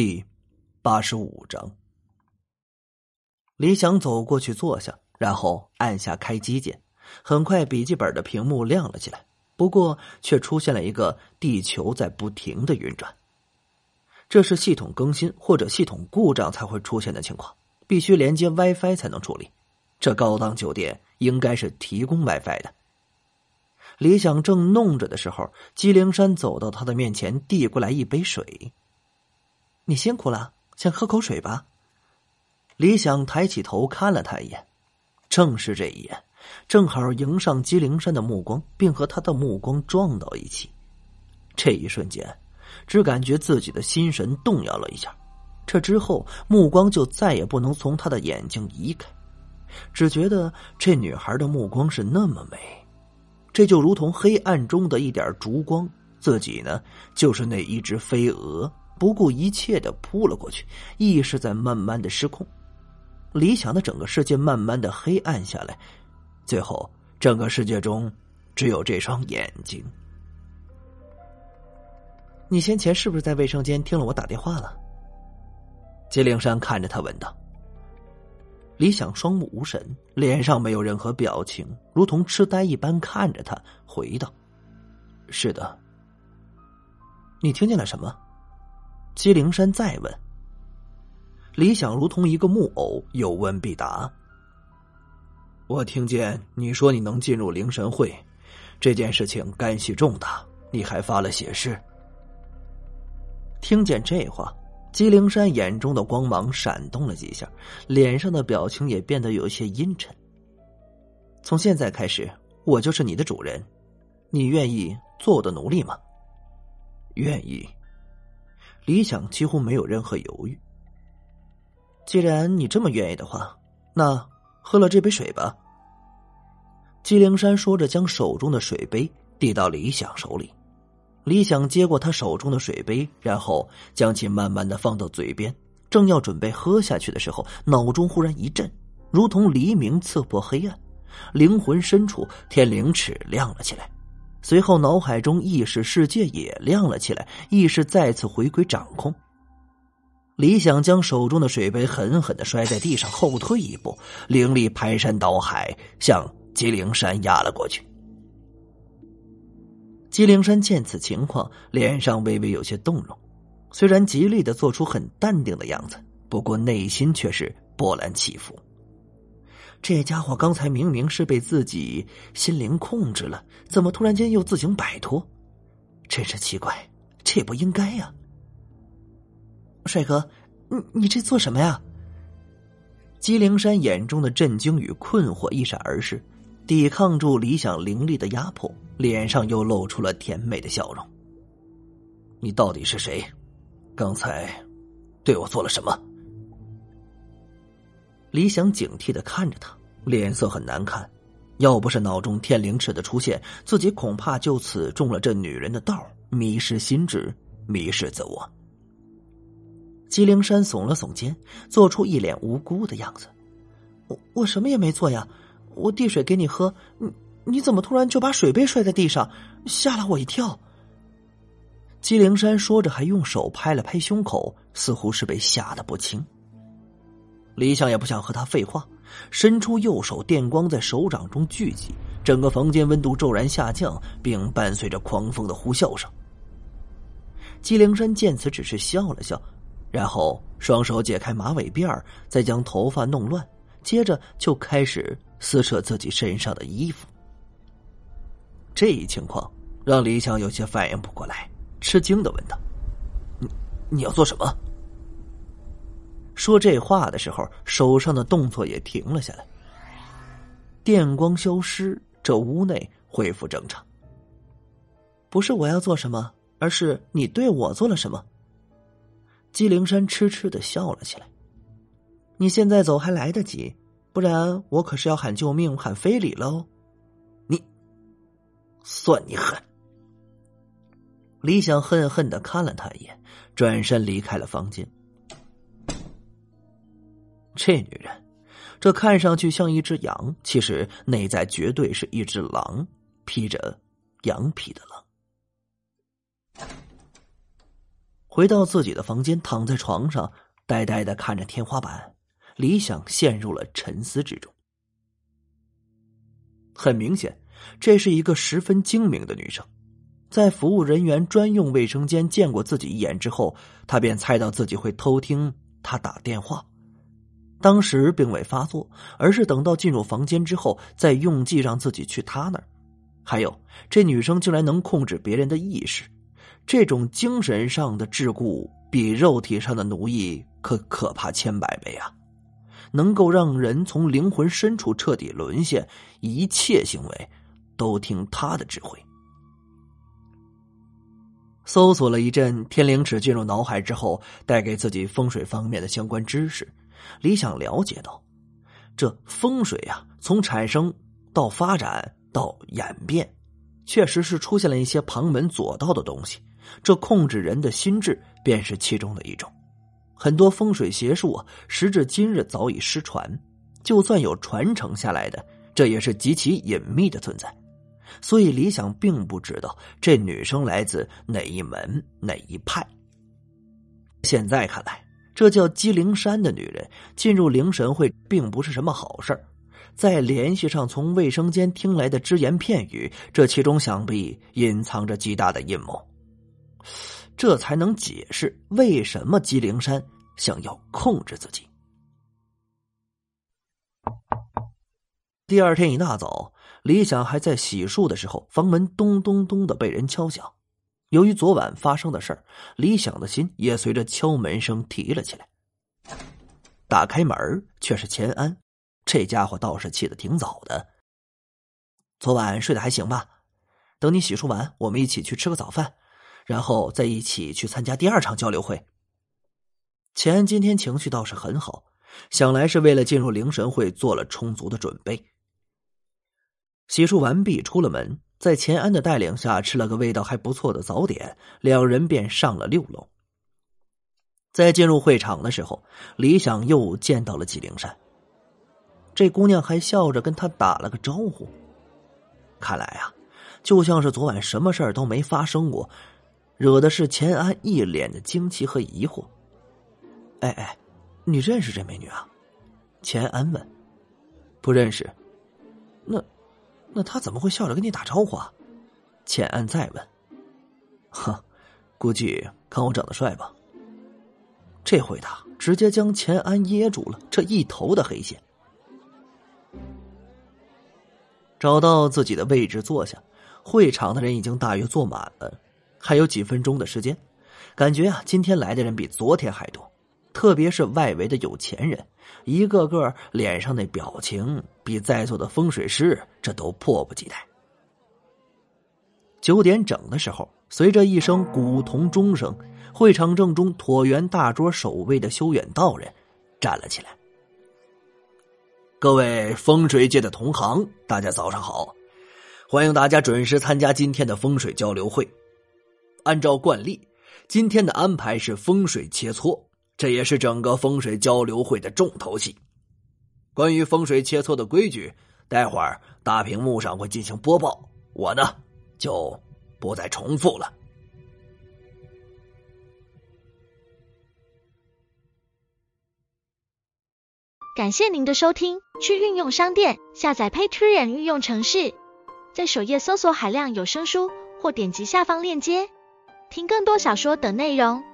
第八十五章，李想走过去坐下，然后按下开机键。很快，笔记本的屏幕亮了起来，不过却出现了一个地球在不停的运转。这是系统更新或者系统故障才会出现的情况，必须连接 WiFi 才能处理。这高档酒店应该是提供 WiFi 的。李想正弄着的时候，姬灵山走到他的面前，递过来一杯水。你辛苦了，先喝口水吧。李想抬起头看了他一眼，正是这一眼，正好迎上姬灵山的目光，并和他的目光撞到一起。这一瞬间，只感觉自己的心神动摇了一下。这之后，目光就再也不能从他的眼睛移开，只觉得这女孩的目光是那么美，这就如同黑暗中的一点烛光，自己呢，就是那一只飞蛾。不顾一切的扑了过去，意识在慢慢的失控，理想的整个世界慢慢的黑暗下来，最后整个世界中只有这双眼睛。你先前是不是在卫生间听了我打电话了？金灵山看着他问道。李想双目无神，脸上没有任何表情，如同痴呆一般看着他，回道：“是的。”你听见了什么？姬灵山再问：“李想如同一个木偶，有问必答。”我听见你说你能进入灵神会，这件事情干系重大，你还发了血誓。听见这话，姬灵山眼中的光芒闪动了几下，脸上的表情也变得有些阴沉。从现在开始，我就是你的主人，你愿意做我的奴隶吗？愿意。李想几乎没有任何犹豫。既然你这么愿意的话，那喝了这杯水吧。姬灵山说着，将手中的水杯递到李想手里。李想接过他手中的水杯，然后将其慢慢的放到嘴边，正要准备喝下去的时候，脑中忽然一震，如同黎明刺破黑暗，灵魂深处天灵尺亮了起来。随后，脑海中意识世界也亮了起来，意识再次回归掌控。李想将手中的水杯狠狠的摔在地上，后退一步，灵力排山倒海向吉灵山压了过去。吉灵山见此情况，脸上微微有些动容，虽然极力的做出很淡定的样子，不过内心却是波澜起伏。这家伙刚才明明是被自己心灵控制了，怎么突然间又自行摆脱？真是奇怪，这不应该呀！帅哥，你你这做什么呀？姬灵山眼中的震惊与困惑一闪而逝，抵抗住理想灵力的压迫，脸上又露出了甜美的笑容。你到底是谁？刚才对我做了什么？李想警惕的看着他，脸色很难看。要不是脑中天灵尺的出现，自己恐怕就此中了这女人的道，迷失心智，迷失自我。姬灵山耸了耸肩，做出一脸无辜的样子：“我我什么也没做呀，我递水给你喝，你你怎么突然就把水杯摔在地上，吓了我一跳。”姬灵山说着，还用手拍了拍胸口，似乎是被吓得不轻。李想也不想和他废话，伸出右手，电光在手掌中聚集，整个房间温度骤然下降，并伴随着狂风的呼啸声。姬灵山见此，只是笑了笑，然后双手解开马尾辫再将头发弄乱，接着就开始撕扯自己身上的衣服。这一情况让李想有些反应不过来，吃惊的问道：“你你要做什么？”说这话的时候，手上的动作也停了下来。电光消失，这屋内恢复正常。不是我要做什么，而是你对我做了什么。姬灵山痴痴的笑了起来。你现在走还来得及，不然我可是要喊救命、喊非礼喽。你，算你狠！李想恨恨的看了他一眼，转身离开了房间。这女人，这看上去像一只羊，其实内在绝对是一只狼，披着羊皮的狼。回到自己的房间，躺在床上，呆呆的看着天花板，李想陷入了沉思之中。很明显，这是一个十分精明的女生。在服务人员专用卫生间见过自己一眼之后，她便猜到自己会偷听她打电话。当时并未发作，而是等到进入房间之后，再用计让自己去他那儿。还有，这女生竟然能控制别人的意识，这种精神上的桎梏比肉体上的奴役可可怕千百倍啊！能够让人从灵魂深处彻底沦陷，一切行为都听他的指挥。搜索了一阵天灵尺进入脑海之后，带给自己风水方面的相关知识。李想了解到，这风水呀，从产生到发展到演变，确实是出现了一些旁门左道的东西。这控制人的心智，便是其中的一种。很多风水邪术啊，时至今日早已失传，就算有传承下来的，这也是极其隐秘的存在。所以李想并不知道这女生来自哪一门哪一派。现在看来，这叫姬灵山的女人进入灵神会并不是什么好事再联系上从卫生间听来的只言片语，这其中想必隐藏着极大的阴谋。这才能解释为什么姬灵山想要控制自己。第二天一大早。李想还在洗漱的时候，房门咚咚咚的被人敲响。由于昨晚发生的事儿，李想的心也随着敲门声提了起来。打开门却是钱安，这家伙倒是起得挺早的。昨晚睡得还行吧？等你洗漱完，我们一起去吃个早饭，然后再一起去参加第二场交流会。钱安今天情绪倒是很好，想来是为了进入灵神会做了充足的准备。洗漱完毕，出了门，在钱安的带领下吃了个味道还不错的早点，两人便上了六楼。在进入会场的时候，李想又见到了纪灵山。这姑娘还笑着跟他打了个招呼，看来啊，就像是昨晚什么事儿都没发生过，惹的是钱安一脸的惊奇和疑惑。哎哎，你认识这美女啊？钱安问。不认识。那。那他怎么会笑着跟你打招呼啊？钱安再问。哼，估计看我长得帅吧。这回答直接将钱安噎住了，这一头的黑线。找到自己的位置坐下，会场的人已经大约坐满了，还有几分钟的时间，感觉啊，今天来的人比昨天还多。特别是外围的有钱人，一个个脸上那表情，比在座的风水师这都迫不及待。九点整的时候，随着一声古铜钟声，会场正中椭圆大桌守卫的修远道人站了起来。各位风水界的同行，大家早上好！欢迎大家准时参加今天的风水交流会。按照惯例，今天的安排是风水切磋。这也是整个风水交流会的重头戏。关于风水切磋的规矩，待会儿大屏幕上会进行播报，我呢就不再重复了。感谢您的收听，去运用商店下载 Patreon 运用城市，在首页搜索海量有声书，或点击下方链接听更多小说等内容。